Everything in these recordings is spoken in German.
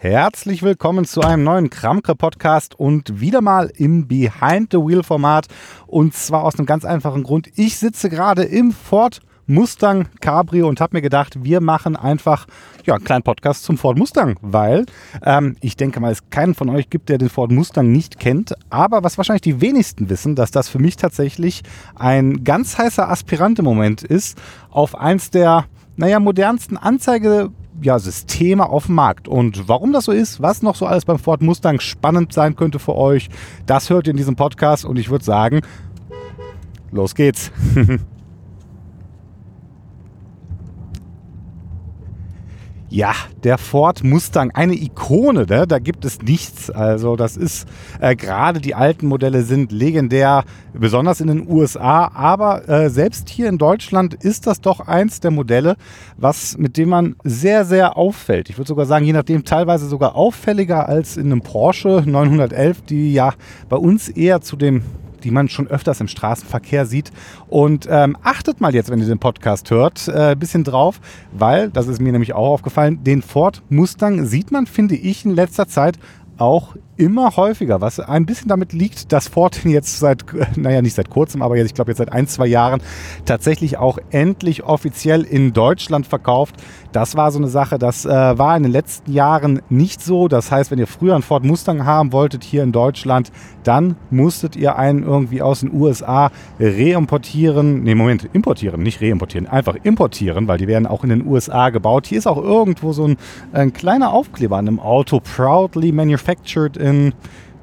Herzlich willkommen zu einem neuen Kramke-Podcast und wieder mal im Behind-the-Wheel-Format. Und zwar aus einem ganz einfachen Grund. Ich sitze gerade im Ford Mustang Cabrio und habe mir gedacht, wir machen einfach ja, einen kleinen Podcast zum Ford Mustang, weil ähm, ich denke mal, es keinen von euch gibt, der den Ford Mustang nicht kennt. Aber was wahrscheinlich die wenigsten wissen, dass das für mich tatsächlich ein ganz heißer Aspirant im Moment ist auf eins der naja, modernsten Anzeige ja, Systeme auf dem Markt. Und warum das so ist, was noch so alles beim Ford Mustang spannend sein könnte für euch, das hört ihr in diesem Podcast und ich würde sagen, los geht's. Ja, der Ford Mustang, eine Ikone, ne? da gibt es nichts. Also das ist, äh, gerade die alten Modelle sind legendär, besonders in den USA, aber äh, selbst hier in Deutschland ist das doch eins der Modelle, was, mit dem man sehr, sehr auffällt. Ich würde sogar sagen, je nachdem teilweise sogar auffälliger als in einem Porsche 911, die ja bei uns eher zu dem die man schon öfters im Straßenverkehr sieht. Und ähm, achtet mal jetzt, wenn ihr den Podcast hört, ein äh, bisschen drauf, weil, das ist mir nämlich auch aufgefallen, den Ford Mustang sieht man, finde ich, in letzter Zeit auch immer häufiger, was ein bisschen damit liegt, dass Ford jetzt seit, naja, nicht seit kurzem, aber jetzt, ich glaube jetzt seit ein, zwei Jahren tatsächlich auch endlich offiziell in Deutschland verkauft. Das war so eine Sache, das äh, war in den letzten Jahren nicht so. Das heißt, wenn ihr früher einen Ford Mustang haben wolltet hier in Deutschland, dann musstet ihr einen irgendwie aus den USA reimportieren. Ne, Moment, importieren, nicht reimportieren, einfach importieren, weil die werden auch in den USA gebaut. Hier ist auch irgendwo so ein, ein kleiner Aufkleber an einem Auto, proudly manufactured in in,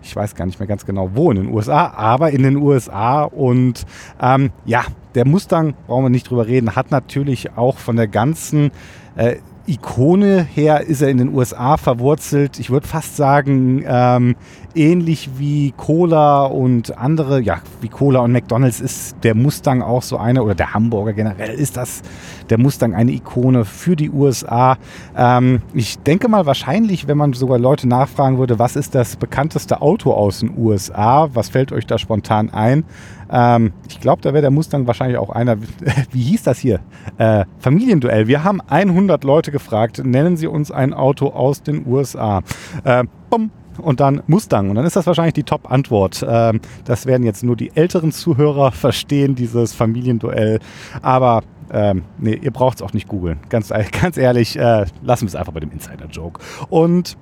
ich weiß gar nicht mehr ganz genau wo, in den USA, aber in den USA. Und ähm, ja, der Mustang, brauchen wir nicht drüber reden, hat natürlich auch von der ganzen äh, Ikone her ist er in den USA verwurzelt. Ich würde fast sagen, ähm, ähnlich wie Cola und andere, ja, wie Cola und McDonalds ist der Mustang auch so eine, oder der Hamburger generell ist das der Mustang eine Ikone für die USA. Ähm, ich denke mal wahrscheinlich, wenn man sogar Leute nachfragen würde, was ist das bekannteste Auto aus den USA, was fällt euch da spontan ein? Ähm, ich glaube, da wäre der Mustang wahrscheinlich auch einer. Wie hieß das hier? Äh, Familienduell. Wir haben 100 Leute gefragt, nennen Sie uns ein Auto aus den USA. Äh, bumm, und dann Mustang. Und dann ist das wahrscheinlich die Top-Antwort. Ähm, das werden jetzt nur die älteren Zuhörer verstehen, dieses Familienduell. Aber ähm, nee, ihr braucht es auch nicht googeln. Ganz, ganz ehrlich, äh, lassen wir es einfach bei dem Insider-Joke. Und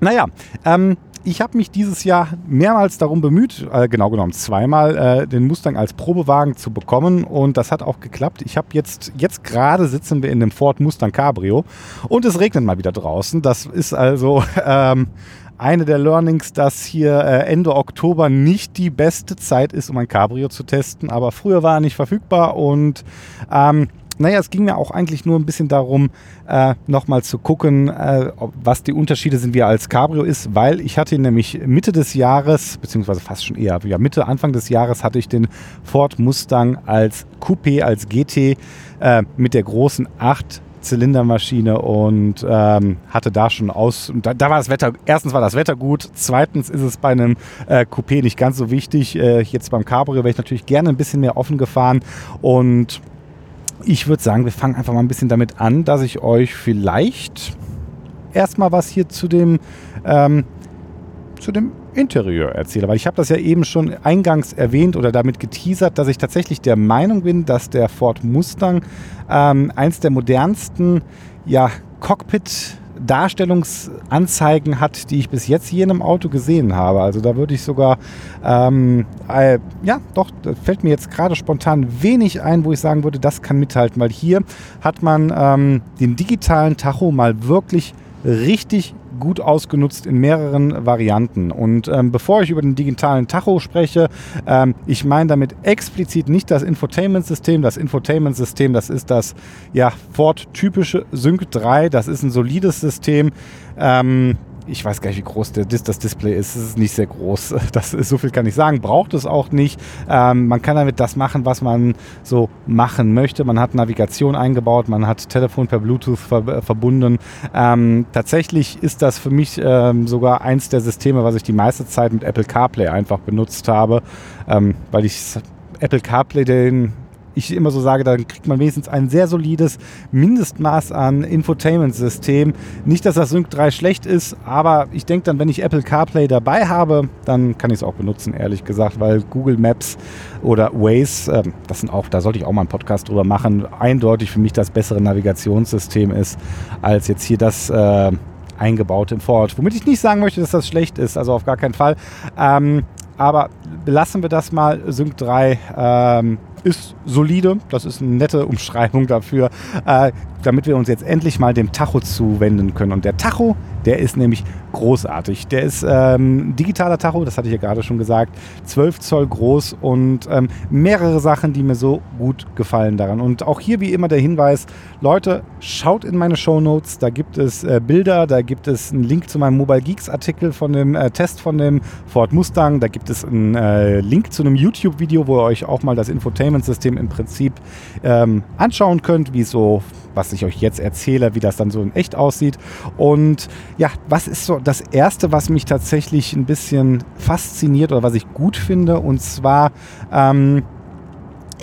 naja, ähm, ich habe mich dieses Jahr mehrmals darum bemüht, äh, genau genommen zweimal, äh, den Mustang als Probewagen zu bekommen und das hat auch geklappt. Ich habe jetzt, jetzt gerade sitzen wir in dem Ford Mustang Cabrio und es regnet mal wieder draußen. Das ist also ähm, eine der Learnings, dass hier äh, Ende Oktober nicht die beste Zeit ist, um ein Cabrio zu testen, aber früher war er nicht verfügbar und ähm, naja, es ging mir auch eigentlich nur ein bisschen darum, äh, nochmal zu gucken, äh, was die Unterschiede sind, wie er als Cabrio ist, weil ich hatte nämlich Mitte des Jahres, beziehungsweise fast schon eher, ja, Mitte, Anfang des Jahres hatte ich den Ford Mustang als Coupé, als GT äh, mit der großen 8 Zylindermaschine und ähm, hatte da schon aus. Da, da, war das Wetter, erstens war das Wetter gut, zweitens ist es bei einem äh, Coupé nicht ganz so wichtig. Äh, jetzt beim Cabrio wäre ich natürlich gerne ein bisschen mehr offen gefahren und ich würde sagen, wir fangen einfach mal ein bisschen damit an, dass ich euch vielleicht erstmal was hier zu dem, ähm, zu dem Interieur erzähle, weil ich habe das ja eben schon eingangs erwähnt oder damit geteasert, dass ich tatsächlich der Meinung bin, dass der Ford Mustang ähm, eins der modernsten ja, Cockpit Darstellungsanzeigen hat, die ich bis jetzt hier in einem Auto gesehen habe. Also da würde ich sogar, ähm, äh, ja, doch, fällt mir jetzt gerade spontan wenig ein, wo ich sagen würde, das kann mithalten, weil hier hat man ähm, den digitalen Tacho mal wirklich richtig gut ausgenutzt in mehreren Varianten. Und ähm, bevor ich über den digitalen Tacho spreche, ähm, ich meine damit explizit nicht das Infotainment-System. Das Infotainment-System, das ist das ja, Ford-typische Sync 3. Das ist ein solides System. Ähm, ich weiß gar nicht, wie groß der, das Display ist. Es ist nicht sehr groß. Das ist, so viel kann ich sagen. Braucht es auch nicht. Ähm, man kann damit das machen, was man so machen möchte. Man hat Navigation eingebaut, man hat Telefon per Bluetooth ver äh, verbunden. Ähm, tatsächlich ist das für mich ähm, sogar eins der Systeme, was ich die meiste Zeit mit Apple CarPlay einfach benutzt habe, ähm, weil ich Apple CarPlay den ich immer so sage, dann kriegt man wenigstens ein sehr solides Mindestmaß an Infotainment-System. Nicht, dass das Sync 3 schlecht ist, aber ich denke dann, wenn ich Apple CarPlay dabei habe, dann kann ich es auch benutzen, ehrlich gesagt, weil Google Maps oder Waze, äh, das sind auch, da sollte ich auch mal einen Podcast drüber machen, eindeutig für mich das bessere Navigationssystem ist, als jetzt hier das äh, eingebaut im Ford. Womit ich nicht sagen möchte, dass das schlecht ist, also auf gar keinen Fall. Ähm, aber belassen wir das mal. Sync 3 ähm, ist solide. Das ist eine nette Umschreibung dafür, äh, damit wir uns jetzt endlich mal dem Tacho zuwenden können. Und der Tacho, der ist nämlich großartig. Der ist ähm, digitaler Tacho, das hatte ich ja gerade schon gesagt, 12 Zoll groß und ähm, mehrere Sachen, die mir so gut gefallen daran. Und auch hier wie immer der Hinweis, Leute, schaut in meine Show Notes, da gibt es äh, Bilder, da gibt es einen Link zu meinem Mobile Geeks Artikel von dem äh, Test von dem Ford Mustang, da gibt es einen äh, Link zu einem YouTube-Video, wo ihr euch auch mal das Infotainment-System im Prinzip ähm, anschauen könnt, wie so was ich euch jetzt erzähle, wie das dann so in echt aussieht. Und ja, was ist so das Erste, was mich tatsächlich ein bisschen fasziniert oder was ich gut finde? Und zwar ähm,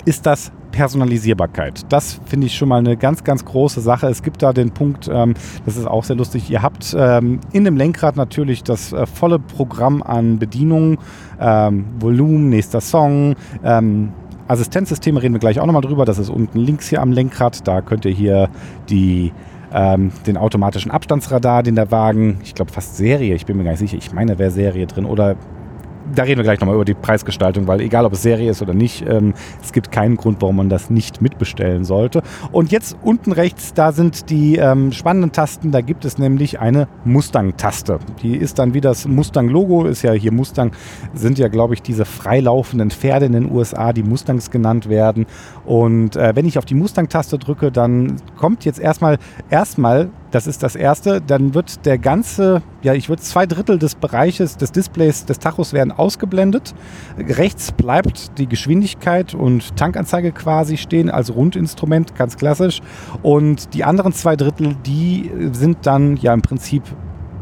ist das Personalisierbarkeit. Das finde ich schon mal eine ganz, ganz große Sache. Es gibt da den Punkt, ähm, das ist auch sehr lustig, ihr habt ähm, in dem Lenkrad natürlich das äh, volle Programm an Bedienungen, ähm, Volumen, nächster Song, ähm, Assistenzsysteme reden wir gleich auch nochmal drüber. Das ist unten links hier am Lenkrad. Da könnt ihr hier die, ähm, den automatischen Abstandsradar, den der Wagen, ich glaube fast Serie, ich bin mir gar nicht sicher, ich meine, wäre Serie drin oder da reden wir gleich nochmal über die Preisgestaltung, weil egal ob es Serie ist oder nicht, ähm, es gibt keinen Grund, warum man das nicht mitbestellen sollte. Und jetzt unten rechts, da sind die ähm, spannenden Tasten. Da gibt es nämlich eine Mustang-Taste. Die ist dann wie das Mustang-Logo, ist ja hier Mustang, sind ja, glaube ich, diese freilaufenden Pferde in den USA, die Mustangs genannt werden. Und äh, wenn ich auf die Mustang-Taste drücke, dann kommt jetzt erstmal, erstmal das ist das erste. Dann wird der ganze, ja, ich würde zwei Drittel des Bereiches des Displays des Tachos werden ausgeblendet. Rechts bleibt die Geschwindigkeit und Tankanzeige quasi stehen als Rundinstrument, ganz klassisch. Und die anderen zwei Drittel, die sind dann ja im Prinzip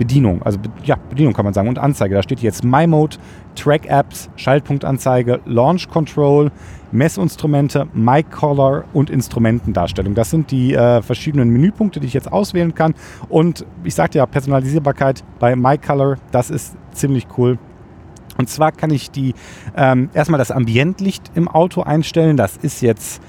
Bedienung, also ja, Bedienung kann man sagen und Anzeige. Da steht jetzt My Mode, Track Apps, Schaltpunktanzeige, Launch Control, Messinstrumente, My Color und Instrumentendarstellung. Das sind die äh, verschiedenen Menüpunkte, die ich jetzt auswählen kann. Und ich sagte ja, Personalisierbarkeit bei My Color, das ist ziemlich cool. Und zwar kann ich die ähm, erstmal das Ambientlicht im Auto einstellen. Das ist jetzt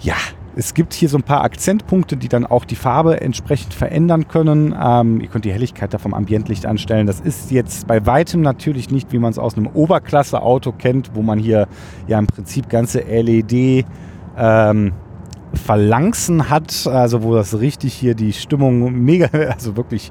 ja es gibt hier so ein paar Akzentpunkte, die dann auch die Farbe entsprechend verändern können. Ähm, ihr könnt die Helligkeit da vom Ambientlicht anstellen. Das ist jetzt bei weitem natürlich nicht, wie man es aus einem Oberklasse-Auto kennt, wo man hier ja im Prinzip ganze LED ähm, Phalanxen hat, also wo das richtig hier die Stimmung mega, also wirklich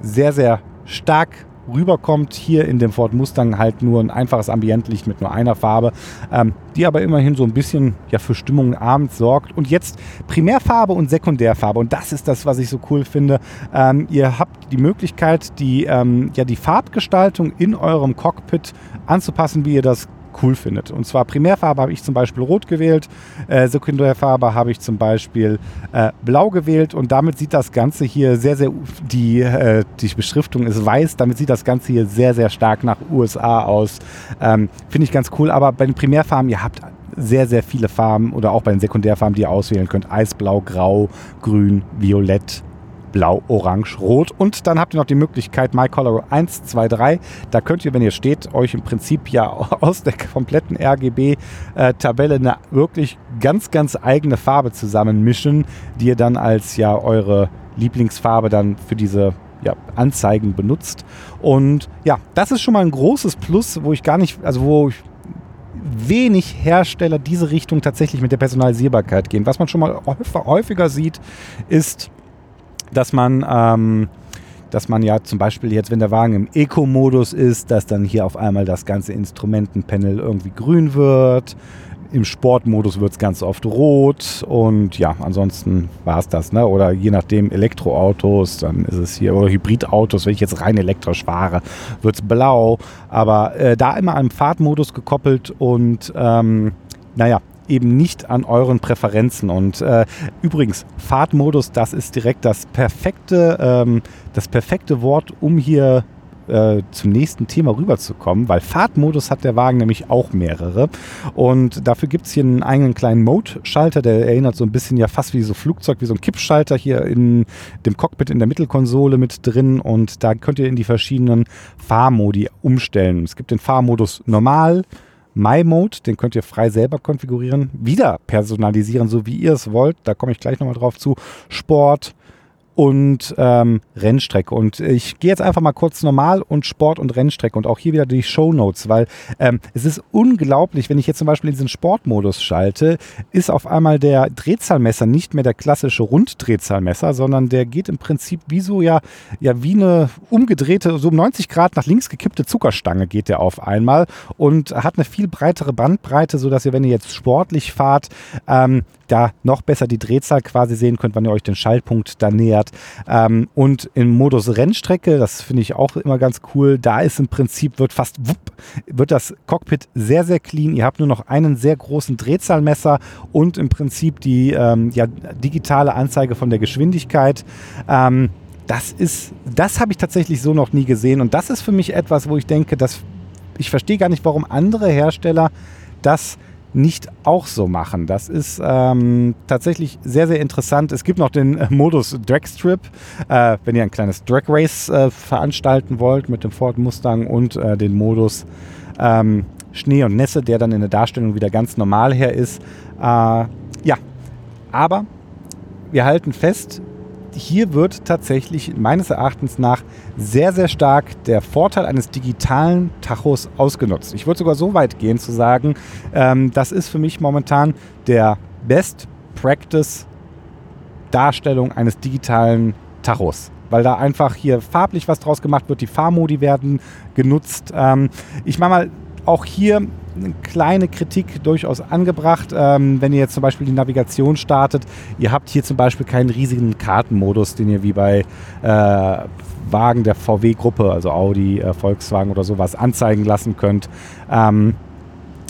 sehr, sehr stark rüberkommt. Hier in dem Ford Mustang halt nur ein einfaches Ambientlicht mit nur einer Farbe, ähm, die aber immerhin so ein bisschen ja, für Stimmung abends sorgt. Und jetzt Primärfarbe und Sekundärfarbe. Und das ist das, was ich so cool finde. Ähm, ihr habt die Möglichkeit, die, ähm, ja, die Farbgestaltung in eurem Cockpit anzupassen, wie ihr das cool findet. Und zwar Primärfarbe habe ich zum Beispiel rot gewählt, äh, Sekundärfarbe habe ich zum Beispiel äh, blau gewählt und damit sieht das Ganze hier sehr, sehr, die, äh, die Beschriftung ist weiß, damit sieht das Ganze hier sehr, sehr stark nach USA aus. Ähm, Finde ich ganz cool, aber bei den Primärfarben, ihr habt sehr, sehr viele Farben oder auch bei den Sekundärfarben, die ihr auswählen könnt. Eisblau, Grau, Grün, Violett, Blau, Orange, Rot. Und dann habt ihr noch die Möglichkeit My Color 1, 2, 3. Da könnt ihr, wenn ihr steht, euch im Prinzip ja aus der kompletten RGB-Tabelle eine wirklich ganz, ganz eigene Farbe zusammenmischen, die ihr dann als ja eure Lieblingsfarbe dann für diese ja, Anzeigen benutzt. Und ja, das ist schon mal ein großes Plus, wo ich gar nicht, also wo ich wenig Hersteller diese Richtung tatsächlich mit der Personalisierbarkeit gehen. Was man schon mal häufiger sieht, ist dass man, ähm, dass man ja zum Beispiel jetzt, wenn der Wagen im Eco-Modus ist, dass dann hier auf einmal das ganze Instrumentenpanel irgendwie grün wird. Im Sportmodus wird es ganz oft rot und ja, ansonsten war es das. Ne? Oder je nachdem Elektroautos, dann ist es hier, oder Hybridautos, wenn ich jetzt rein elektrisch fahre, wird es blau. Aber äh, da immer am Fahrtmodus gekoppelt und ähm, naja, eben nicht an euren Präferenzen. Und äh, übrigens, Fahrtmodus, das ist direkt das perfekte, ähm, das perfekte Wort, um hier äh, zum nächsten Thema rüberzukommen, weil Fahrtmodus hat der Wagen nämlich auch mehrere. Und dafür gibt es hier einen eigenen kleinen Mode-Schalter, der erinnert so ein bisschen ja fast wie so Flugzeug, wie so ein Kippschalter hier in dem Cockpit in der Mittelkonsole mit drin. Und da könnt ihr in die verschiedenen Fahrmodi umstellen. Es gibt den Fahrmodus normal, My Mode, den könnt ihr frei selber konfigurieren, wieder personalisieren, so wie ihr es wollt. Da komme ich gleich nochmal drauf zu. Sport, und ähm, Rennstrecke. Und ich gehe jetzt einfach mal kurz normal und Sport und Rennstrecke und auch hier wieder die Show Notes, weil ähm, es ist unglaublich, wenn ich jetzt zum Beispiel in diesen Sportmodus schalte, ist auf einmal der Drehzahlmesser nicht mehr der klassische Runddrehzahlmesser, sondern der geht im Prinzip wie so ja, ja wie eine umgedrehte, so um 90 Grad nach links gekippte Zuckerstange geht der auf einmal und hat eine viel breitere Bandbreite, sodass ihr, wenn ihr jetzt sportlich fahrt, ähm, da noch besser die Drehzahl quasi sehen könnt, wann ihr euch den Schaltpunkt da nähert. Ähm, und im Modus Rennstrecke, das finde ich auch immer ganz cool, da ist im Prinzip, wird fast, wupp, wird das Cockpit sehr, sehr clean. Ihr habt nur noch einen sehr großen Drehzahlmesser und im Prinzip die ähm, ja, digitale Anzeige von der Geschwindigkeit. Ähm, das ist, das habe ich tatsächlich so noch nie gesehen und das ist für mich etwas, wo ich denke, dass ich verstehe gar nicht, warum andere Hersteller das nicht auch so machen. Das ist ähm, tatsächlich sehr, sehr interessant. Es gibt noch den äh, Modus Dragstrip, äh, wenn ihr ein kleines Drag Race äh, veranstalten wollt mit dem Ford Mustang und äh, den Modus ähm, Schnee und Nässe, der dann in der Darstellung wieder ganz normal her ist. Äh, ja, aber wir halten fest, hier wird tatsächlich meines Erachtens nach sehr, sehr stark der Vorteil eines digitalen Tachos ausgenutzt. Ich würde sogar so weit gehen zu sagen, ähm, das ist für mich momentan der Best Practice Darstellung eines digitalen Tachos weil da einfach hier farblich was draus gemacht wird. Die Fahrmodi werden genutzt. Ähm, ich mache mal auch hier eine kleine Kritik durchaus angebracht. Ähm, wenn ihr jetzt zum Beispiel die Navigation startet, ihr habt hier zum Beispiel keinen riesigen Kartenmodus, den ihr wie bei äh, Wagen der VW-Gruppe, also Audi, äh, Volkswagen oder sowas, anzeigen lassen könnt. Ähm,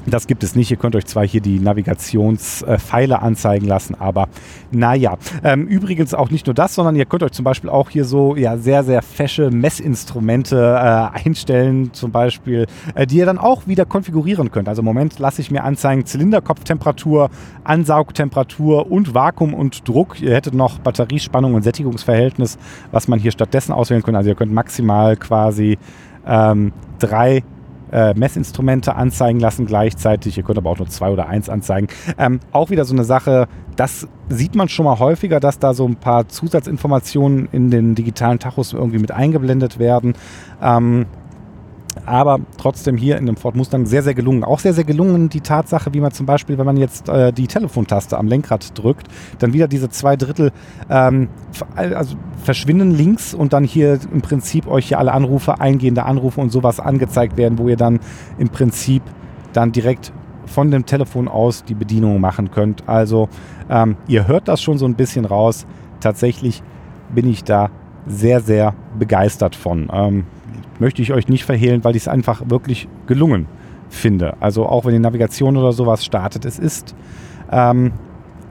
das gibt es nicht. Ihr könnt euch zwar hier die Navigationspfeile anzeigen lassen, aber naja. Ähm, übrigens auch nicht nur das, sondern ihr könnt euch zum Beispiel auch hier so ja, sehr, sehr fesche Messinstrumente äh, einstellen, zum Beispiel, äh, die ihr dann auch wieder konfigurieren könnt. Also im Moment lasse ich mir anzeigen Zylinderkopftemperatur, Ansaugtemperatur und Vakuum und Druck. Ihr hättet noch Batteriespannung und Sättigungsverhältnis, was man hier stattdessen auswählen könnte. Also ihr könnt maximal quasi ähm, drei äh, Messinstrumente anzeigen lassen gleichzeitig. Ihr könnt aber auch nur zwei oder eins anzeigen. Ähm, auch wieder so eine Sache, das sieht man schon mal häufiger, dass da so ein paar Zusatzinformationen in den digitalen Tachos irgendwie mit eingeblendet werden. Ähm, aber trotzdem hier in dem Ford Mustang sehr, sehr gelungen. Auch sehr, sehr gelungen die Tatsache, wie man zum Beispiel, wenn man jetzt äh, die Telefontaste am Lenkrad drückt, dann wieder diese zwei Drittel ähm, also verschwinden links und dann hier im Prinzip euch hier alle Anrufe, eingehende Anrufe und sowas angezeigt werden, wo ihr dann im Prinzip dann direkt von dem Telefon aus die Bedienung machen könnt. Also ähm, ihr hört das schon so ein bisschen raus. Tatsächlich bin ich da sehr, sehr begeistert von. Ähm, möchte ich euch nicht verhehlen, weil ich es einfach wirklich gelungen finde. Also auch wenn die Navigation oder sowas startet, es ist ähm,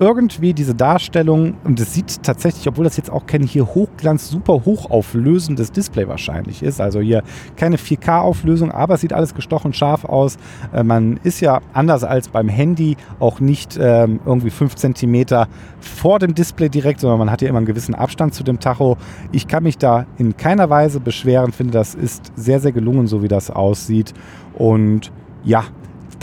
irgendwie diese Darstellung, und es sieht tatsächlich, obwohl das jetzt auch kein hier Hochglanz, super hochauflösendes Display wahrscheinlich ist, also hier keine 4K-Auflösung, aber es sieht alles gestochen scharf aus. Äh, man ist ja anders als beim Handy auch nicht ähm, irgendwie 5 cm vor dem Display direkt, sondern man hat ja immer einen gewissen Abstand zu dem Tacho. Ich kann mich da in keiner Weise beschweren, finde, das ist sehr, sehr gelungen, so wie das aussieht. Und ja,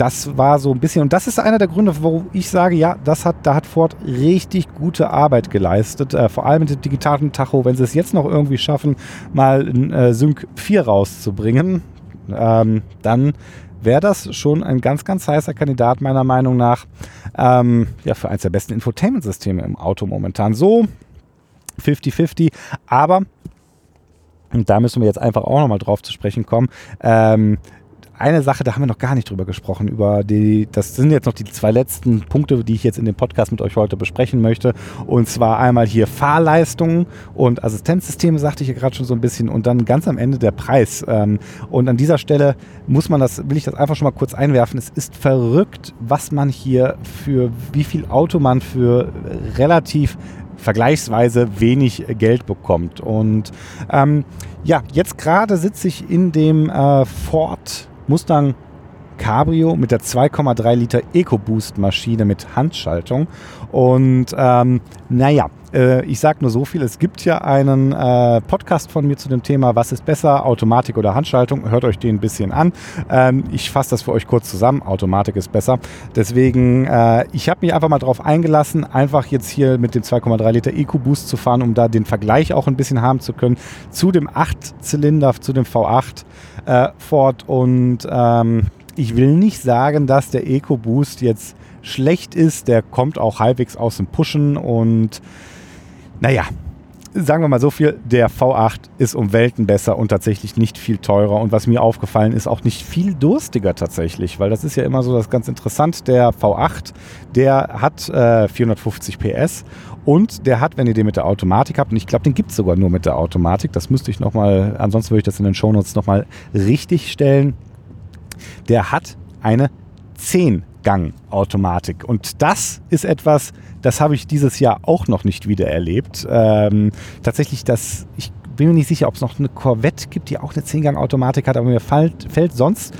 das war so ein bisschen, und das ist einer der Gründe, wo ich sage, ja, das hat, da hat Ford richtig gute Arbeit geleistet, äh, vor allem mit dem digitalen Tacho, wenn sie es jetzt noch irgendwie schaffen, mal ein äh, Sync 4 rauszubringen, ähm, dann wäre das schon ein ganz, ganz heißer Kandidat meiner Meinung nach ähm, ja, für eines der besten Infotainment-Systeme im Auto momentan. So 50-50, aber und da müssen wir jetzt einfach auch nochmal drauf zu sprechen kommen. Ähm, eine Sache, da haben wir noch gar nicht drüber gesprochen, über die, das sind jetzt noch die zwei letzten Punkte, die ich jetzt in dem Podcast mit euch heute besprechen möchte. Und zwar einmal hier Fahrleistungen und Assistenzsysteme, sagte ich ja gerade schon so ein bisschen, und dann ganz am Ende der Preis. Ähm, und an dieser Stelle muss man das, will ich das einfach schon mal kurz einwerfen. Es ist verrückt, was man hier für, wie viel Auto man für relativ vergleichsweise wenig Geld bekommt. Und ähm, ja, jetzt gerade sitze ich in dem äh, Ford Mustang Cabrio mit der 2,3 Liter EcoBoost Maschine mit Handschaltung. Und ähm, naja, äh, ich sage nur so viel, es gibt ja einen äh, Podcast von mir zu dem Thema, was ist besser, Automatik oder Handschaltung. Hört euch den ein bisschen an. Ähm, ich fasse das für euch kurz zusammen. Automatik ist besser. Deswegen, äh, ich habe mich einfach mal darauf eingelassen, einfach jetzt hier mit dem 2,3 Liter EcoBoost zu fahren, um da den Vergleich auch ein bisschen haben zu können zu dem 8-Zylinder, zu dem V8 äh, Ford und ähm, ich will nicht sagen, dass der EcoBoost jetzt schlecht ist. Der kommt auch halbwegs aus dem Pushen und naja, sagen wir mal so viel, der V8 ist um Welten besser und tatsächlich nicht viel teurer. Und was mir aufgefallen ist, auch nicht viel durstiger tatsächlich, weil das ist ja immer so das ganz interessant. Der V8, der hat äh, 450 PS und der hat, wenn ihr den mit der Automatik habt, und ich glaube, den gibt es sogar nur mit der Automatik, das müsste ich nochmal, ansonsten würde ich das in den Shownotes nochmal richtig stellen der hat eine 10-Gang-Automatik. Und das ist etwas, das habe ich dieses Jahr auch noch nicht wieder erlebt. Ähm, tatsächlich, das, ich bin mir nicht sicher, ob es noch eine Corvette gibt, die auch eine 10-Gang-Automatik hat, aber mir fällt, fällt sonst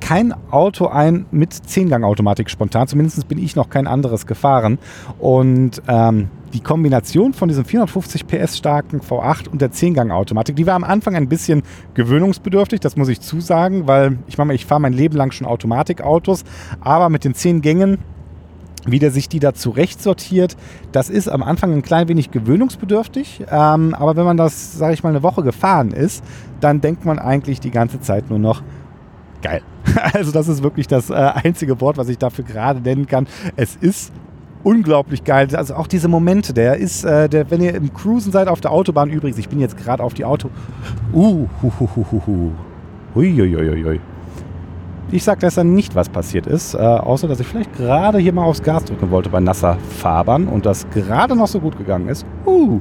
kein Auto ein mit 10-Gang-Automatik spontan. Zumindest bin ich noch kein anderes gefahren. Und ähm, die Kombination von diesem 450 PS starken V8 und der 10-Gang-Automatik, die war am Anfang ein bisschen gewöhnungsbedürftig, das muss ich zusagen, weil ich meine, ich fahre mein Leben lang schon Automatikautos, aber mit den 10 Gängen wie der sich die da zurecht sortiert, das ist am Anfang ein klein wenig gewöhnungsbedürftig. Ähm, aber wenn man das, sage ich mal, eine Woche gefahren ist, dann denkt man eigentlich die ganze Zeit nur noch, geil. Also das ist wirklich das äh, einzige Wort, was ich dafür gerade nennen kann. Es ist unglaublich geil. Also auch diese Momente, der ist, äh, der, wenn ihr im Cruisen seid auf der Autobahn übrigens, ich bin jetzt gerade auf die Auto. Uh, hu, hu, hu, hu, hu. Uiuiuiui. Ich sag besser nicht, was passiert ist, äh, außer dass ich vielleicht gerade hier mal aufs Gas drücken wollte bei nasser Fahrbahn und das gerade noch so gut gegangen ist. Uh,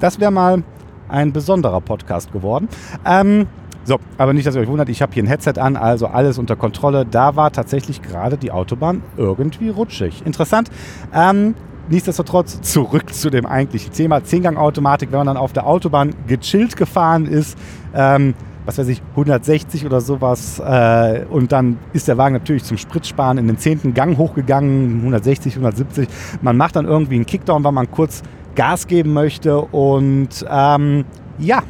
das wäre mal ein besonderer Podcast geworden. Ähm, so, aber nicht, dass ihr euch wundert, ich habe hier ein Headset an, also alles unter Kontrolle. Da war tatsächlich gerade die Autobahn irgendwie rutschig. Interessant. Ähm, nichtsdestotrotz zurück zu dem eigentlichen Thema. Zehngang-Automatik, wenn man dann auf der Autobahn gechillt gefahren ist, ähm, was weiß ich, 160 oder sowas. Äh, und dann ist der Wagen natürlich zum Spritsparen in den zehnten Gang hochgegangen, 160, 170. Man macht dann irgendwie einen Kickdown, weil man kurz Gas geben möchte. Und ähm, ja,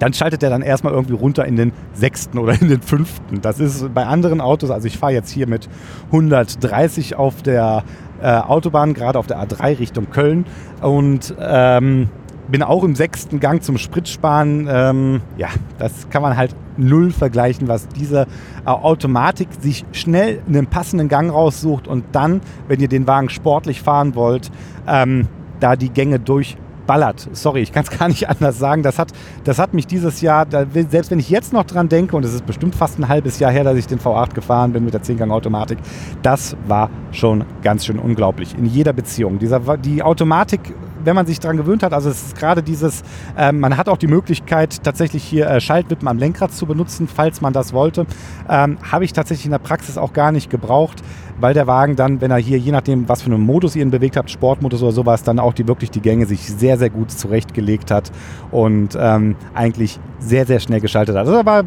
dann schaltet er dann erstmal irgendwie runter in den sechsten oder in den fünften. Das ist bei anderen Autos, also ich fahre jetzt hier mit 130 auf der äh, Autobahn, gerade auf der A3 Richtung Köln und ähm, bin auch im sechsten Gang zum Spritsparen. Ähm, ja, das kann man halt null vergleichen, was diese äh, Automatik sich schnell einen passenden Gang raussucht und dann, wenn ihr den Wagen sportlich fahren wollt, ähm, da die Gänge durch ballert. Sorry, ich kann es gar nicht anders sagen. Das hat, das hat mich dieses Jahr, da, selbst wenn ich jetzt noch dran denke, und es ist bestimmt fast ein halbes Jahr her, dass ich den V8 gefahren bin mit der 10-Gang-Automatik, das war schon ganz schön unglaublich. In jeder Beziehung. Dieser, die Automatik wenn man sich daran gewöhnt hat, also es ist gerade dieses, äh, man hat auch die Möglichkeit, tatsächlich hier äh, Schaltwippen am Lenkrad zu benutzen, falls man das wollte. Ähm, Habe ich tatsächlich in der Praxis auch gar nicht gebraucht, weil der Wagen dann, wenn er hier, je nachdem, was für einen Modus ihr ihn bewegt habt, Sportmodus oder sowas, dann auch die wirklich die Gänge sich sehr, sehr gut zurechtgelegt hat und ähm, eigentlich sehr, sehr schnell geschaltet hat. Das aber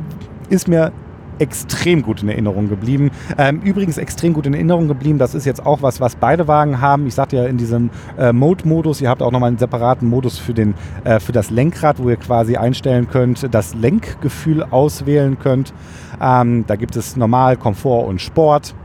ist mir extrem gut in Erinnerung geblieben. Ähm, übrigens extrem gut in Erinnerung geblieben, das ist jetzt auch was, was beide Wagen haben. Ich sagte ja in diesem äh, Mode-Modus, ihr habt auch nochmal einen separaten Modus für, den, äh, für das Lenkrad, wo ihr quasi einstellen könnt, das Lenkgefühl auswählen könnt. Ähm, da gibt es Normal, Komfort und Sport.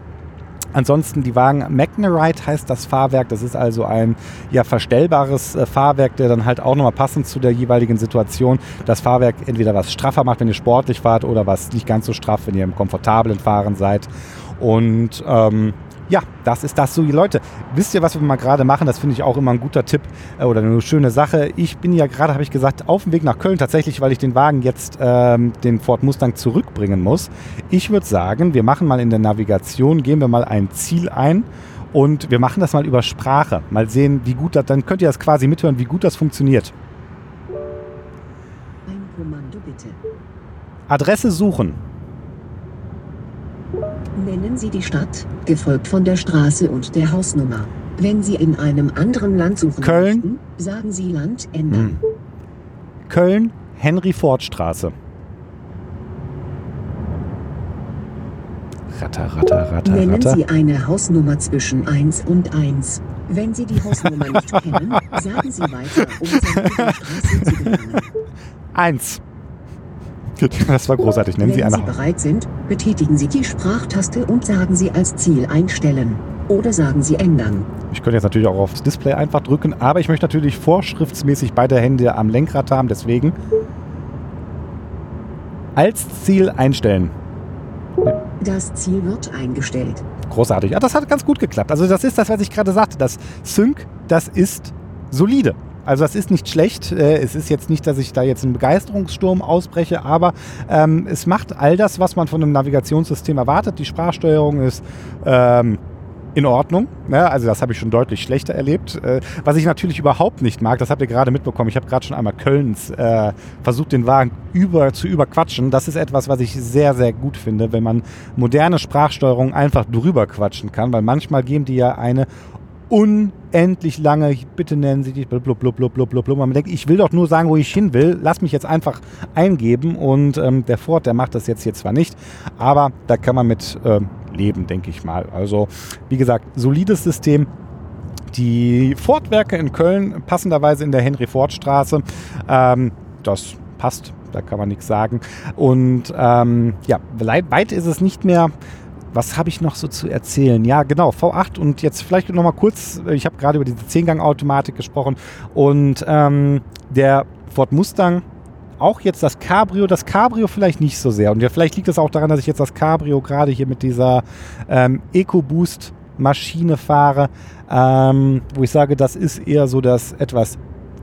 Ansonsten die Wagen McNarite heißt das Fahrwerk. Das ist also ein ja, verstellbares äh, Fahrwerk, der dann halt auch nochmal passend zu der jeweiligen Situation das Fahrwerk entweder was straffer macht, wenn ihr sportlich fahrt, oder was nicht ganz so straff, wenn ihr im komfortablen Fahren seid. Und ähm, ja, das ist das so. Leute, wisst ihr, was wir mal gerade machen? Das finde ich auch immer ein guter Tipp äh, oder eine schöne Sache. Ich bin ja gerade, habe ich gesagt, auf dem Weg nach Köln tatsächlich, weil ich den Wagen jetzt, ähm, den Ford Mustang zurückbringen muss. Ich würde sagen, wir machen mal in der Navigation, gehen wir mal ein Ziel ein und wir machen das mal über Sprache. Mal sehen, wie gut das, dann könnt ihr das quasi mithören, wie gut das funktioniert. Ein Kommando bitte. Adresse suchen. Nennen Sie die Stadt, gefolgt von der Straße und der Hausnummer. Wenn Sie in einem anderen Land suchen Köln. möchten, sagen Sie Land ändern. Köln, Henry-Ford-Straße. Ratter, ratter, ratter, Nennen ratter. Sie eine Hausnummer zwischen 1 und 1. Wenn Sie die Hausnummer nicht kennen, sagen Sie weiter, um zur Straße zu gelangen. Eins. Das war großartig. Nennen Sie Wenn. Sie bereit sind, betätigen Sie die Sprachtaste und sagen Sie als Ziel einstellen. Oder sagen Sie ändern. Ich könnte jetzt natürlich auch aufs Display einfach drücken, aber ich möchte natürlich vorschriftsmäßig beide Hände am Lenkrad haben, deswegen als Ziel einstellen. Das Ziel wird eingestellt. Großartig. Ja, das hat ganz gut geklappt. Also das ist das, was ich gerade sagte. Das Sync, das ist solide. Also das ist nicht schlecht. Äh, Es ist jetzt nicht, dass ich da jetzt einen Begeisterungssturm ausbreche, aber ähm, es macht all das, was man von einem Navigationssystem erwartet. Die Sprachsteuerung ist ähm, in Ordnung. Ja, also das habe ich schon deutlich schlechter erlebt. Äh, was ich natürlich überhaupt nicht mag, das habt ihr gerade mitbekommen. Ich habe gerade schon einmal Kölns äh, versucht, den Wagen über, zu überquatschen. Das ist etwas, was ich sehr, sehr gut finde, wenn man moderne Sprachsteuerung einfach drüber quatschen kann, weil manchmal geben die ja eine unendlich lange, bitte nennen Sie dich, blub, blub, blub, blub, blub, blub. Man denkt, ich will doch nur sagen, wo ich hin will. Lass mich jetzt einfach eingeben. Und ähm, der Ford, der macht das jetzt hier zwar nicht, aber da kann man mit ähm, leben, denke ich mal. Also, wie gesagt, solides System. Die Ford-Werke in Köln, passenderweise in der Henry-Ford-Straße. Ähm, das passt, da kann man nichts sagen. Und ähm, ja, weit ist es nicht mehr. Was habe ich noch so zu erzählen? Ja, genau, V8 und jetzt vielleicht noch mal kurz, ich habe gerade über diese 10-Gang-Automatik gesprochen und ähm, der Ford Mustang, auch jetzt das Cabrio, das Cabrio vielleicht nicht so sehr und ja, vielleicht liegt es auch daran, dass ich jetzt das Cabrio gerade hier mit dieser ähm, EcoBoost Maschine fahre, ähm, wo ich sage, das ist eher so das etwas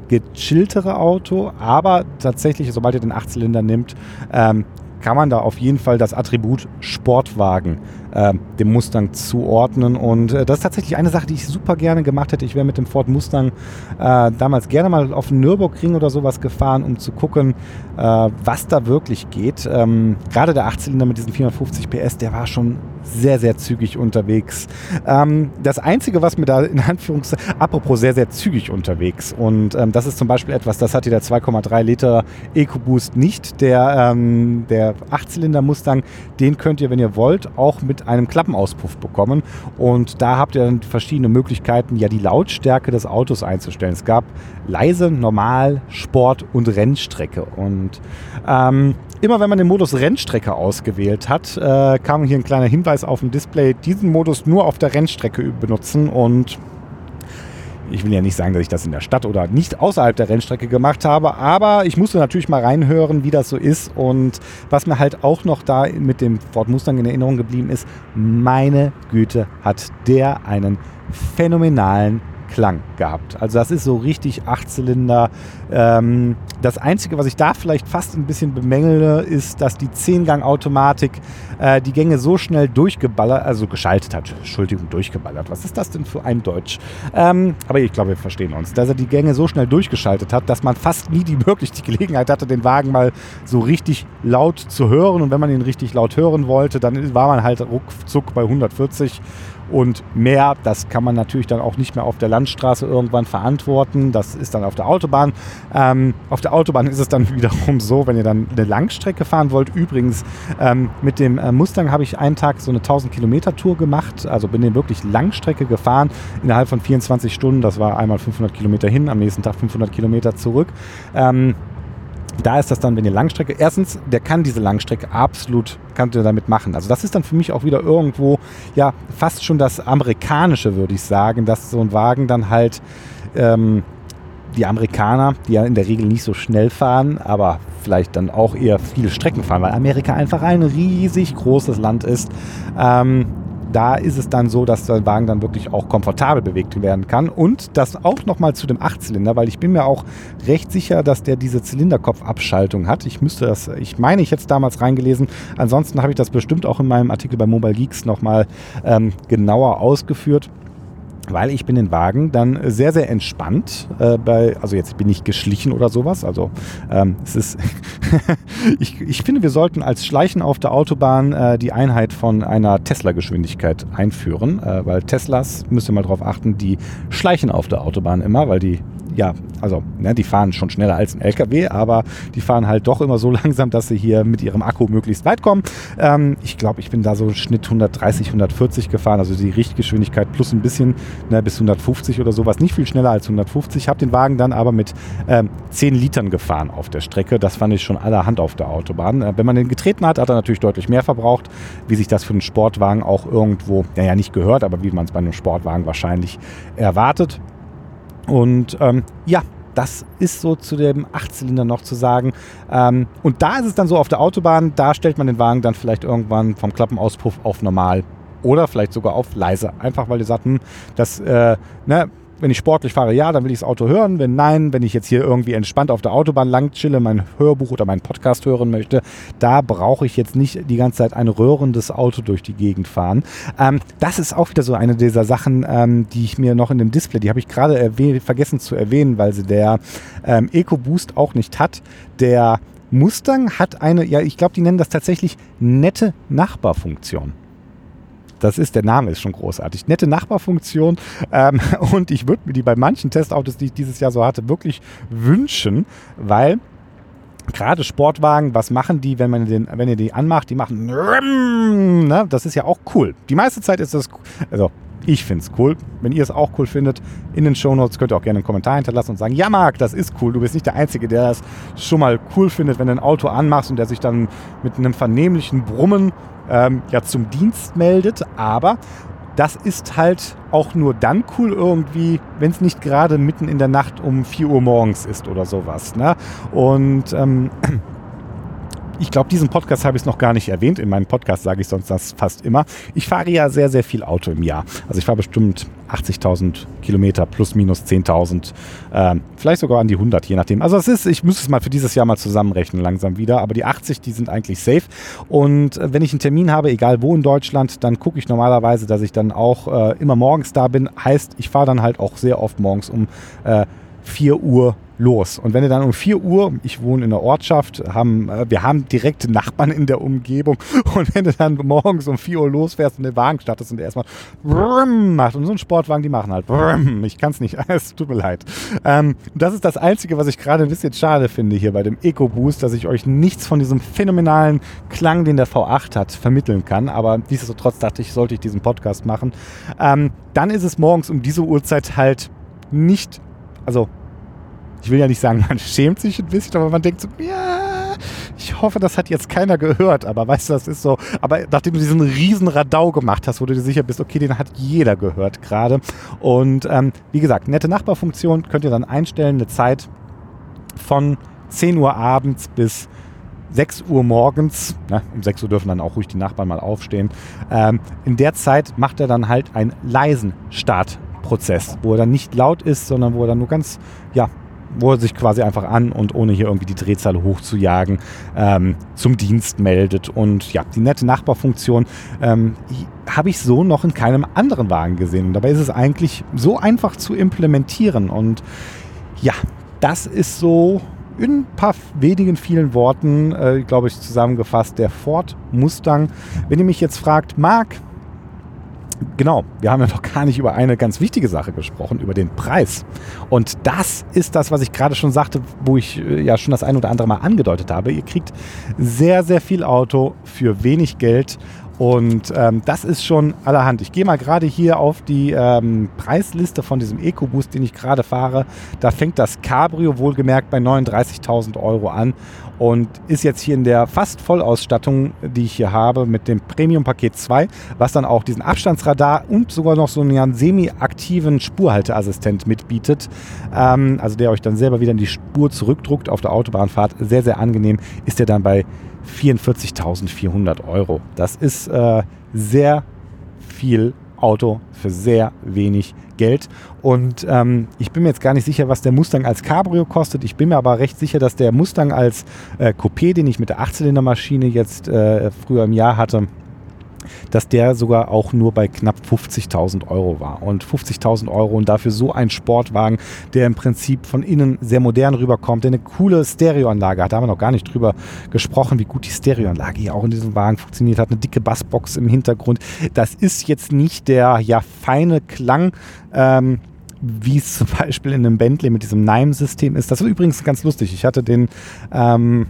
gechilltere Auto, aber tatsächlich, sobald ihr den Achtzylinder nimmt, ähm, kann man da auf jeden Fall das Attribut Sportwagen äh, dem Mustang zuordnen. Und äh, das ist tatsächlich eine Sache, die ich super gerne gemacht hätte. Ich wäre mit dem Ford Mustang äh, damals gerne mal auf den Nürburgring oder sowas gefahren, um zu gucken, äh, was da wirklich geht. Ähm, Gerade der Achtzylinder mit diesen 450 PS, der war schon sehr, sehr zügig unterwegs. Ähm, das Einzige, was mir da in Anführungszeichen, apropos sehr, sehr zügig unterwegs und ähm, das ist zum Beispiel etwas, das hatte der 2,3 Liter EcoBoost nicht. Der, ähm, der Achtzylinder Mustang, den könnt ihr, wenn ihr wollt, auch mit einem Klappenauspuff bekommen. Und da habt ihr dann verschiedene Möglichkeiten, ja die Lautstärke des Autos einzustellen. Es gab leise, normal, Sport und Rennstrecke. Und ähm, immer wenn man den Modus Rennstrecke ausgewählt hat, äh, kam hier ein kleiner Hinweis auf dem Display, diesen Modus nur auf der Rennstrecke benutzen. Und ich will ja nicht sagen, dass ich das in der Stadt oder nicht außerhalb der Rennstrecke gemacht habe, aber ich musste natürlich mal reinhören, wie das so ist. Und was mir halt auch noch da mit dem Ford Mustang in Erinnerung geblieben ist, meine Güte, hat der einen phänomenalen Klang gehabt. Also das ist so richtig Achtzylinder. Ähm, das Einzige, was ich da vielleicht fast ein bisschen bemängele, ist, dass die 10-Gang-Automatik äh, die Gänge so schnell durchgeballert, also geschaltet hat. Entschuldigung, durchgeballert. Was ist das denn für ein Deutsch? Ähm, aber ich glaube, wir verstehen uns. Dass er die Gänge so schnell durchgeschaltet hat, dass man fast nie die wirklich die Gelegenheit hatte, den Wagen mal so richtig laut zu hören. Und wenn man ihn richtig laut hören wollte, dann war man halt ruckzuck bei 140 und mehr, das kann man natürlich dann auch nicht mehr auf der Landstraße irgendwann verantworten. Das ist dann auf der Autobahn. Ähm, auf der Autobahn ist es dann wiederum so, wenn ihr dann eine Langstrecke fahren wollt. Übrigens, ähm, mit dem äh, Mustang habe ich einen Tag so eine 1000 Kilometer Tour gemacht. Also bin den wirklich Langstrecke gefahren innerhalb von 24 Stunden. Das war einmal 500 Kilometer hin, am nächsten Tag 500 Kilometer zurück. Ähm, da ist das dann, wenn ihr Langstrecke, erstens, der kann diese Langstrecke absolut, kann ihr damit machen. Also das ist dann für mich auch wieder irgendwo, ja, fast schon das Amerikanische, würde ich sagen, dass so ein Wagen dann halt, ähm, die Amerikaner, die ja in der Regel nicht so schnell fahren, aber vielleicht dann auch eher viele Strecken fahren, weil Amerika einfach ein riesig großes Land ist, ähm, da ist es dann so, dass der Wagen dann wirklich auch komfortabel bewegt werden kann. Und das auch nochmal zu dem Achtzylinder, weil ich bin mir auch recht sicher, dass der diese Zylinderkopfabschaltung hat. Ich müsste das, ich meine, ich hätte es damals reingelesen. Ansonsten habe ich das bestimmt auch in meinem Artikel bei Mobile Geeks nochmal ähm, genauer ausgeführt. Weil ich bin den Wagen dann sehr, sehr entspannt äh, bei, also jetzt bin ich geschlichen oder sowas, also ähm, es ist, ich, ich finde, wir sollten als Schleichen auf der Autobahn äh, die Einheit von einer Tesla-Geschwindigkeit einführen, äh, weil Teslas, müsst ihr mal drauf achten, die schleichen auf der Autobahn immer, weil die ja, also ne, die fahren schon schneller als ein LKW, aber die fahren halt doch immer so langsam, dass sie hier mit ihrem Akku möglichst weit kommen. Ähm, ich glaube, ich bin da so Schnitt 130, 140 gefahren, also die Richtgeschwindigkeit plus ein bisschen ne, bis 150 oder sowas, nicht viel schneller als 150. Habe den Wagen dann aber mit ähm, 10 Litern gefahren auf der Strecke. Das fand ich schon allerhand auf der Autobahn. Äh, wenn man den getreten hat, hat er natürlich deutlich mehr verbraucht, wie sich das für einen Sportwagen auch irgendwo, naja, nicht gehört, aber wie man es bei einem Sportwagen wahrscheinlich erwartet. Und ähm, ja, das ist so zu dem Achtzylinder noch zu sagen. Ähm, und da ist es dann so auf der Autobahn, da stellt man den Wagen dann vielleicht irgendwann vom Klappenauspuff auf normal oder vielleicht sogar auf leise. Einfach weil ihr sagt, das, äh, ne, wenn ich sportlich fahre, ja, dann will ich das Auto hören. Wenn nein, wenn ich jetzt hier irgendwie entspannt auf der Autobahn lang chille, mein Hörbuch oder meinen Podcast hören möchte, da brauche ich jetzt nicht die ganze Zeit ein röhrendes Auto durch die Gegend fahren. Ähm, das ist auch wieder so eine dieser Sachen, ähm, die ich mir noch in dem Display, die habe ich gerade vergessen zu erwähnen, weil sie der ähm, EcoBoost auch nicht hat. Der Mustang hat eine, ja, ich glaube, die nennen das tatsächlich nette Nachbarfunktion. Das ist, der Name ist schon großartig. Nette Nachbarfunktion. Ähm, und ich würde mir die bei manchen Testautos, die ich dieses Jahr so hatte, wirklich wünschen, weil gerade Sportwagen, was machen die, wenn man den, wenn ihr die anmacht? Die machen, ne? das ist ja auch cool. Die meiste Zeit ist das, also ich finde es cool. Wenn ihr es auch cool findet, in den Shownotes könnt ihr auch gerne einen Kommentar hinterlassen und sagen, ja Marc, das ist cool. Du bist nicht der Einzige, der das schon mal cool findet, wenn du ein Auto anmachst und der sich dann mit einem vernehmlichen Brummen ähm, ja zum Dienst meldet. Aber das ist halt auch nur dann cool irgendwie, wenn es nicht gerade mitten in der Nacht um 4 Uhr morgens ist oder sowas. Ne? Und ähm, ich glaube, diesen Podcast habe ich noch gar nicht erwähnt. In meinem Podcast sage ich sonst das fast immer. Ich fahre ja sehr, sehr viel Auto im Jahr. Also ich fahre bestimmt 80.000 Kilometer plus minus 10.000, äh, vielleicht sogar an die 100, je nachdem. Also es ist, ich muss es mal für dieses Jahr mal zusammenrechnen langsam wieder, aber die 80, die sind eigentlich safe. Und äh, wenn ich einen Termin habe, egal wo in Deutschland, dann gucke ich normalerweise, dass ich dann auch äh, immer morgens da bin. Heißt, ich fahre dann halt auch sehr oft morgens um 4 äh, Uhr los. Und wenn du dann um 4 Uhr, ich wohne in der Ortschaft, haben, äh, wir haben direkte Nachbarn in der Umgebung und wenn du dann morgens um 4 Uhr losfährst und den Wagen startest und der erstmal macht und so ein Sportwagen, die machen halt ich kann es nicht, es tut mir leid. Ähm, das ist das Einzige, was ich gerade ein bisschen schade finde hier bei dem EcoBoost, dass ich euch nichts von diesem phänomenalen Klang, den der V8 hat, vermitteln kann, aber nichtsdestotrotz dachte ich, sollte ich diesen Podcast machen. Ähm, dann ist es morgens um diese Uhrzeit halt nicht, also ich will ja nicht sagen, man schämt sich ein bisschen, aber man denkt so, ja, ich hoffe, das hat jetzt keiner gehört. Aber weißt du, das ist so, aber nachdem du diesen riesen Radau gemacht hast, wo du dir sicher bist, okay, den hat jeder gehört gerade. Und ähm, wie gesagt, nette Nachbarfunktion könnt ihr dann einstellen, eine Zeit von 10 Uhr abends bis 6 Uhr morgens, na, um 6 Uhr dürfen dann auch ruhig die Nachbarn mal aufstehen, ähm, in der Zeit macht er dann halt einen leisen Startprozess, wo er dann nicht laut ist, sondern wo er dann nur ganz, ja, wo er sich quasi einfach an und ohne hier irgendwie die Drehzahl hochzujagen, ähm, zum Dienst meldet. Und ja, die nette Nachbarfunktion ähm, habe ich so noch in keinem anderen Wagen gesehen. Und dabei ist es eigentlich so einfach zu implementieren. Und ja, das ist so in ein paar wenigen vielen Worten, äh, glaube ich, zusammengefasst, der Ford Mustang. Wenn ihr mich jetzt fragt, Marc, Genau, wir haben ja noch gar nicht über eine ganz wichtige Sache gesprochen, über den Preis. Und das ist das, was ich gerade schon sagte, wo ich äh, ja schon das ein oder andere Mal angedeutet habe. Ihr kriegt sehr, sehr viel Auto für wenig Geld und ähm, das ist schon allerhand. Ich gehe mal gerade hier auf die ähm, Preisliste von diesem EcoBoost, den ich gerade fahre. Da fängt das Cabrio wohlgemerkt bei 39.000 Euro an und ist jetzt hier in der fast Vollausstattung, die ich hier habe, mit dem Premium Paket 2, was dann auch diesen Abstandsradar und sogar noch so einen semi-aktiven Spurhalteassistent mitbietet. Ähm, also der euch dann selber wieder in die Spur zurückdruckt auf der Autobahnfahrt. Sehr, sehr angenehm ist der dann bei 44.400 Euro. Das ist äh, sehr viel Auto für sehr wenig Geld. Und ähm, ich bin mir jetzt gar nicht sicher, was der Mustang als Cabrio kostet. Ich bin mir aber recht sicher, dass der Mustang als äh, Coupé, den ich mit der 8-Zylinder-Maschine jetzt äh, früher im Jahr hatte, dass der sogar auch nur bei knapp 50.000 Euro war. Und 50.000 Euro und dafür so ein Sportwagen, der im Prinzip von innen sehr modern rüberkommt, der eine coole Stereoanlage hat. Da haben wir noch gar nicht drüber gesprochen, wie gut die Stereoanlage hier auch in diesem Wagen funktioniert hat. Eine dicke Bassbox im Hintergrund. Das ist jetzt nicht der ja feine Klang. Ähm, wie es zum Beispiel in einem Bentley mit diesem NIME-System ist. Das ist übrigens ganz lustig. Ich hatte den ähm,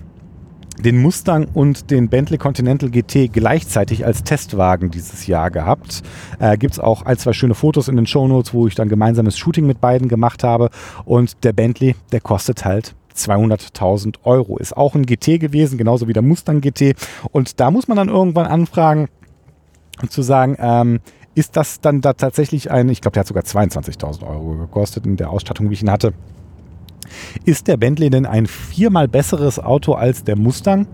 den Mustang und den Bentley Continental GT gleichzeitig als Testwagen dieses Jahr gehabt. Äh, Gibt es auch ein, zwei schöne Fotos in den Shownotes, wo ich dann gemeinsames Shooting mit beiden gemacht habe. Und der Bentley, der kostet halt 200.000 Euro. Ist auch ein GT gewesen, genauso wie der Mustang GT. Und da muss man dann irgendwann anfragen zu sagen, ähm, ist das dann da tatsächlich ein, ich glaube, der hat sogar 22.000 Euro gekostet in der Ausstattung, wie ich ihn hatte. Ist der Bentley denn ein viermal besseres Auto als der Mustang?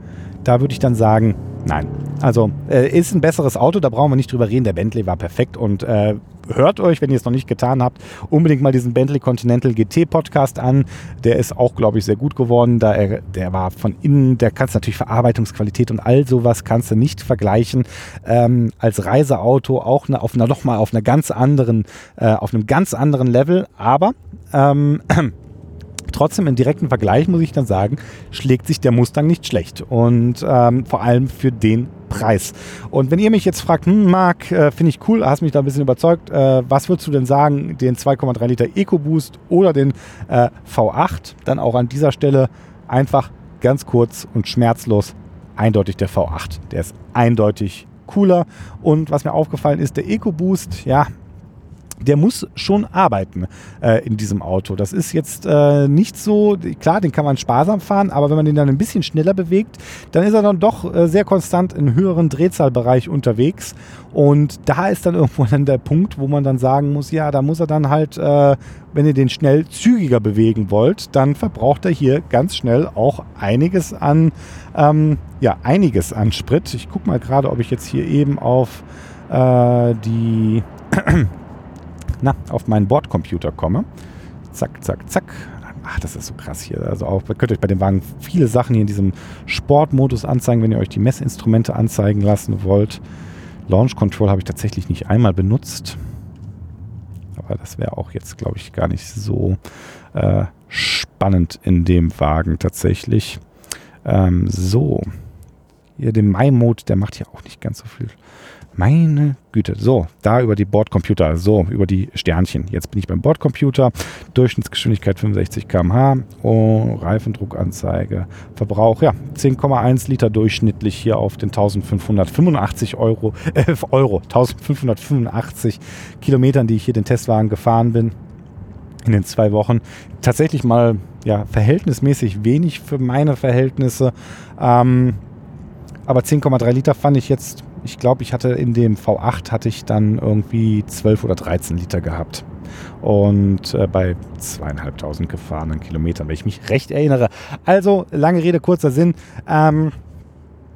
Da würde ich dann sagen, nein. Also äh, ist ein besseres Auto, da brauchen wir nicht drüber reden. Der Bentley war perfekt und äh, hört euch, wenn ihr es noch nicht getan habt, unbedingt mal diesen Bentley Continental GT Podcast an. Der ist auch, glaube ich, sehr gut geworden. Da er, der war von innen, der kannst natürlich Verarbeitungsqualität und all sowas kannst du nicht vergleichen. Ähm, als Reiseauto auch ne, auf einer nochmal auf einer ganz anderen, äh, auf einem ganz anderen Level. Aber ähm, Trotzdem im direkten Vergleich muss ich dann sagen, schlägt sich der Mustang nicht schlecht und ähm, vor allem für den Preis. Und wenn ihr mich jetzt fragt, hm, Marc, äh, finde ich cool, hast mich da ein bisschen überzeugt, äh, was würdest du denn sagen, den 2,3 Liter EcoBoost oder den äh, V8? Dann auch an dieser Stelle einfach ganz kurz und schmerzlos eindeutig der V8. Der ist eindeutig cooler. Und was mir aufgefallen ist, der EcoBoost, ja, der muss schon arbeiten äh, in diesem Auto. Das ist jetzt äh, nicht so, klar, den kann man sparsam fahren, aber wenn man den dann ein bisschen schneller bewegt, dann ist er dann doch äh, sehr konstant im höheren Drehzahlbereich unterwegs. Und da ist dann irgendwo dann der Punkt, wo man dann sagen muss, ja, da muss er dann halt, äh, wenn ihr den schnell zügiger bewegen wollt, dann verbraucht er hier ganz schnell auch einiges an, ähm, ja, einiges an Sprit. Ich gucke mal gerade, ob ich jetzt hier eben auf äh, die na, auf meinen Bordcomputer komme. Zack, zack, zack. Ach, das ist so krass hier. Also auch, ihr könnt euch bei dem Wagen viele Sachen hier in diesem Sportmodus anzeigen, wenn ihr euch die Messinstrumente anzeigen lassen wollt. Launch Control habe ich tatsächlich nicht einmal benutzt. Aber das wäre auch jetzt, glaube ich, gar nicht so äh, spannend in dem Wagen tatsächlich. Ähm, so. Hier den My-Mode, der macht hier auch nicht ganz so viel meine Güte. So, da über die Bordcomputer, so über die Sternchen. Jetzt bin ich beim Bordcomputer. Durchschnittsgeschwindigkeit 65 km/h. Oh, Reifendruckanzeige. Verbrauch, ja, 10,1 Liter durchschnittlich hier auf den 1585 Euro, äh, Euro, 1585 Kilometern, die ich hier den Testwagen gefahren bin in den zwei Wochen. Tatsächlich mal ja, verhältnismäßig wenig für meine Verhältnisse. Ähm, aber 10,3 Liter fand ich jetzt ich glaube, ich hatte in dem V8 hatte ich dann irgendwie 12 oder 13 Liter gehabt. Und äh, bei zweieinhalbtausend gefahrenen Kilometern, wenn ich mich recht erinnere. Also, lange Rede, kurzer Sinn. Ähm,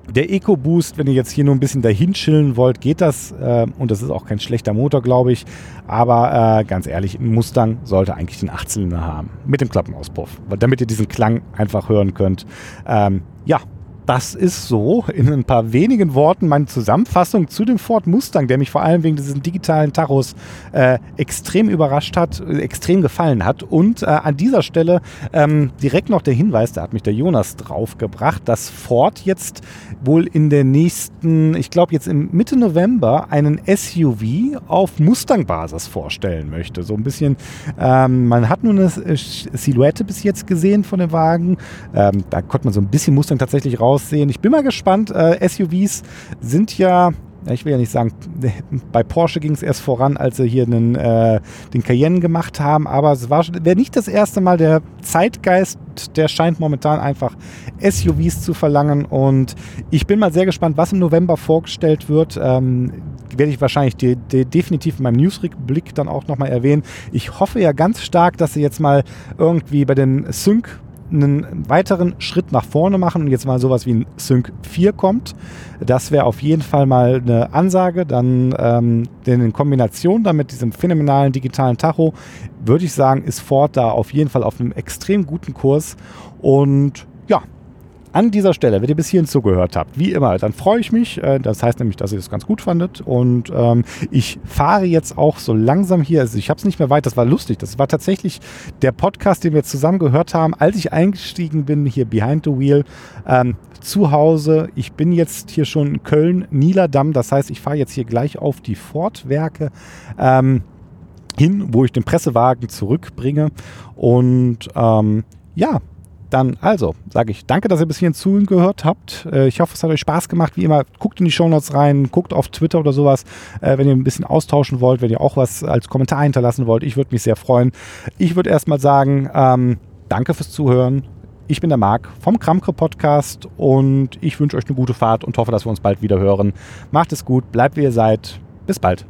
der EcoBoost, wenn ihr jetzt hier nur ein bisschen dahin chillen wollt, geht das. Äh, und das ist auch kein schlechter Motor, glaube ich. Aber äh, ganz ehrlich, ein Mustang sollte eigentlich den 8-Zylinder haben. Mit dem Klappenauspuff. Damit ihr diesen Klang einfach hören könnt. Ähm, ja, das ist so in ein paar wenigen Worten meine Zusammenfassung zu dem Ford Mustang, der mich vor allem wegen dieses digitalen Tachos äh, extrem überrascht hat, äh, extrem gefallen hat. Und äh, an dieser Stelle ähm, direkt noch der Hinweis, da hat mich der Jonas draufgebracht, dass Ford jetzt wohl in der nächsten, ich glaube jetzt im Mitte November, einen SUV auf Mustang-Basis vorstellen möchte. So ein bisschen, ähm, man hat nur eine Silhouette bis jetzt gesehen von dem Wagen. Ähm, da konnte man so ein bisschen Mustang tatsächlich raus aussehen. Ich bin mal gespannt. Äh, SUVs sind ja ich will ja nicht sagen, bei Porsche ging es erst voran, als sie hier einen, äh, den Cayenne gemacht haben, aber es wäre nicht das erste Mal. Der Zeitgeist, der scheint momentan einfach SUVs zu verlangen und ich bin mal sehr gespannt, was im November vorgestellt wird. Ähm, werde ich wahrscheinlich die, die, definitiv in meinem Newsblick dann auch nochmal erwähnen. Ich hoffe ja ganz stark, dass sie jetzt mal irgendwie bei den Sync einen weiteren Schritt nach vorne machen und jetzt mal sowas wie ein Sync 4 kommt. Das wäre auf jeden Fall mal eine Ansage. Dann ähm, in Kombination dann mit diesem phänomenalen digitalen Tacho würde ich sagen, ist Ford da auf jeden Fall auf einem extrem guten Kurs. Und ja, an dieser Stelle, wenn ihr bis hierhin zugehört habt, wie immer, dann freue ich mich. Äh, das heißt nämlich, dass ihr das ganz gut fandet. Und ähm, ich fahre jetzt auch so langsam hier. Also ich habe es nicht mehr weit. Das war lustig. Das war tatsächlich der Podcast, den wir zusammen gehört haben, als ich eingestiegen bin hier behind the wheel. Ähm, zu Hause. Ich bin jetzt hier schon in Köln, Niederdamm. Das heißt, ich fahre jetzt hier gleich auf die Fortwerke. Ähm, hin, wo ich den Pressewagen zurückbringe. Und ähm, ja, dann also sage ich danke, dass ihr bis hierhin zugehört habt. Äh, ich hoffe, es hat euch Spaß gemacht. Wie immer, guckt in die Shownotes rein, guckt auf Twitter oder sowas, äh, wenn ihr ein bisschen austauschen wollt, wenn ihr auch was als Kommentar hinterlassen wollt. Ich würde mich sehr freuen. Ich würde erstmal sagen, ähm, danke fürs Zuhören. Ich bin der Marc vom Kramke Podcast und ich wünsche euch eine gute Fahrt und hoffe, dass wir uns bald wieder hören. Macht es gut, bleibt wie ihr seid. Bis bald.